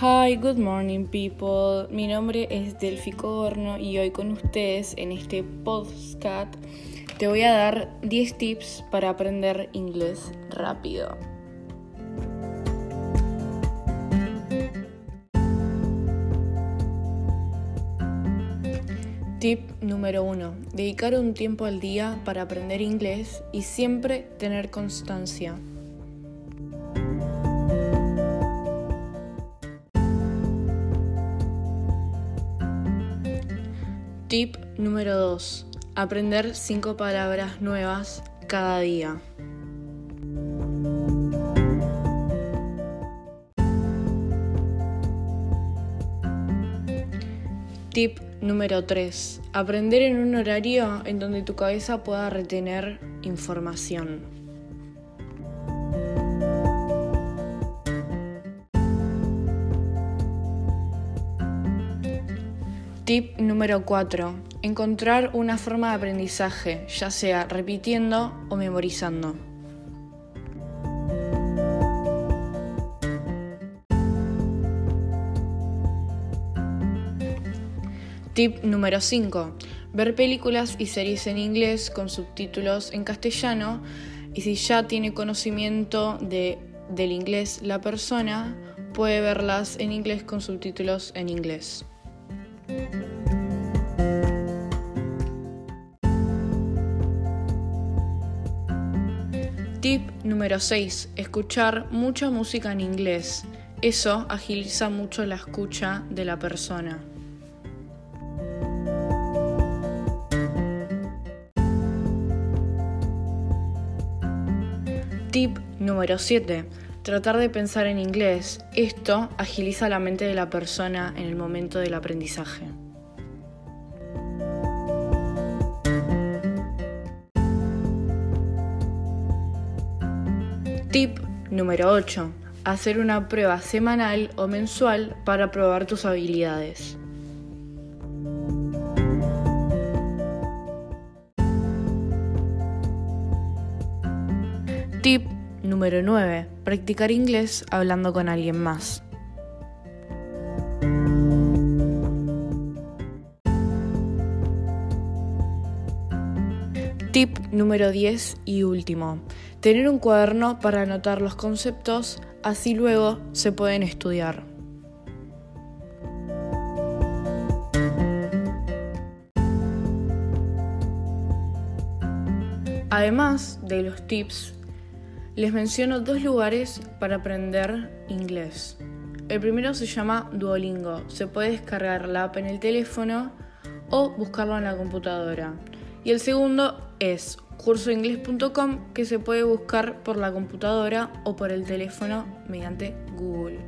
Hi, good morning people. Mi nombre es Delphi Corno y hoy con ustedes en este podcast te voy a dar 10 tips para aprender inglés rápido. Tip número 1. Dedicar un tiempo al día para aprender inglés y siempre tener constancia. Tip número 2. Aprender 5 palabras nuevas cada día. Tip número 3. Aprender en un horario en donde tu cabeza pueda retener información. Tip número 4. Encontrar una forma de aprendizaje, ya sea repitiendo o memorizando. Tip número 5. Ver películas y series en inglés con subtítulos en castellano y si ya tiene conocimiento de, del inglés la persona, puede verlas en inglés con subtítulos en inglés. Tip número 6. Escuchar mucha música en inglés. Eso agiliza mucho la escucha de la persona. Tip número 7. Tratar de pensar en inglés. Esto agiliza la mente de la persona en el momento del aprendizaje. Tip número 8. Hacer una prueba semanal o mensual para probar tus habilidades. Tip número 9. Practicar inglés hablando con alguien más. Tip número 10 y último. Tener un cuaderno para anotar los conceptos, así luego se pueden estudiar. Además de los tips, les menciono dos lugares para aprender inglés. El primero se llama Duolingo. Se puede descargar la app en el teléfono o buscarlo en la computadora. Y el segundo es cursoinglés.com que se puede buscar por la computadora o por el teléfono mediante Google.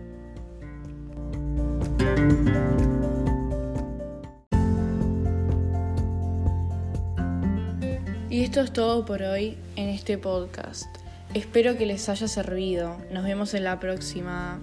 Y esto es todo por hoy en este podcast. Espero que les haya servido. Nos vemos en la próxima.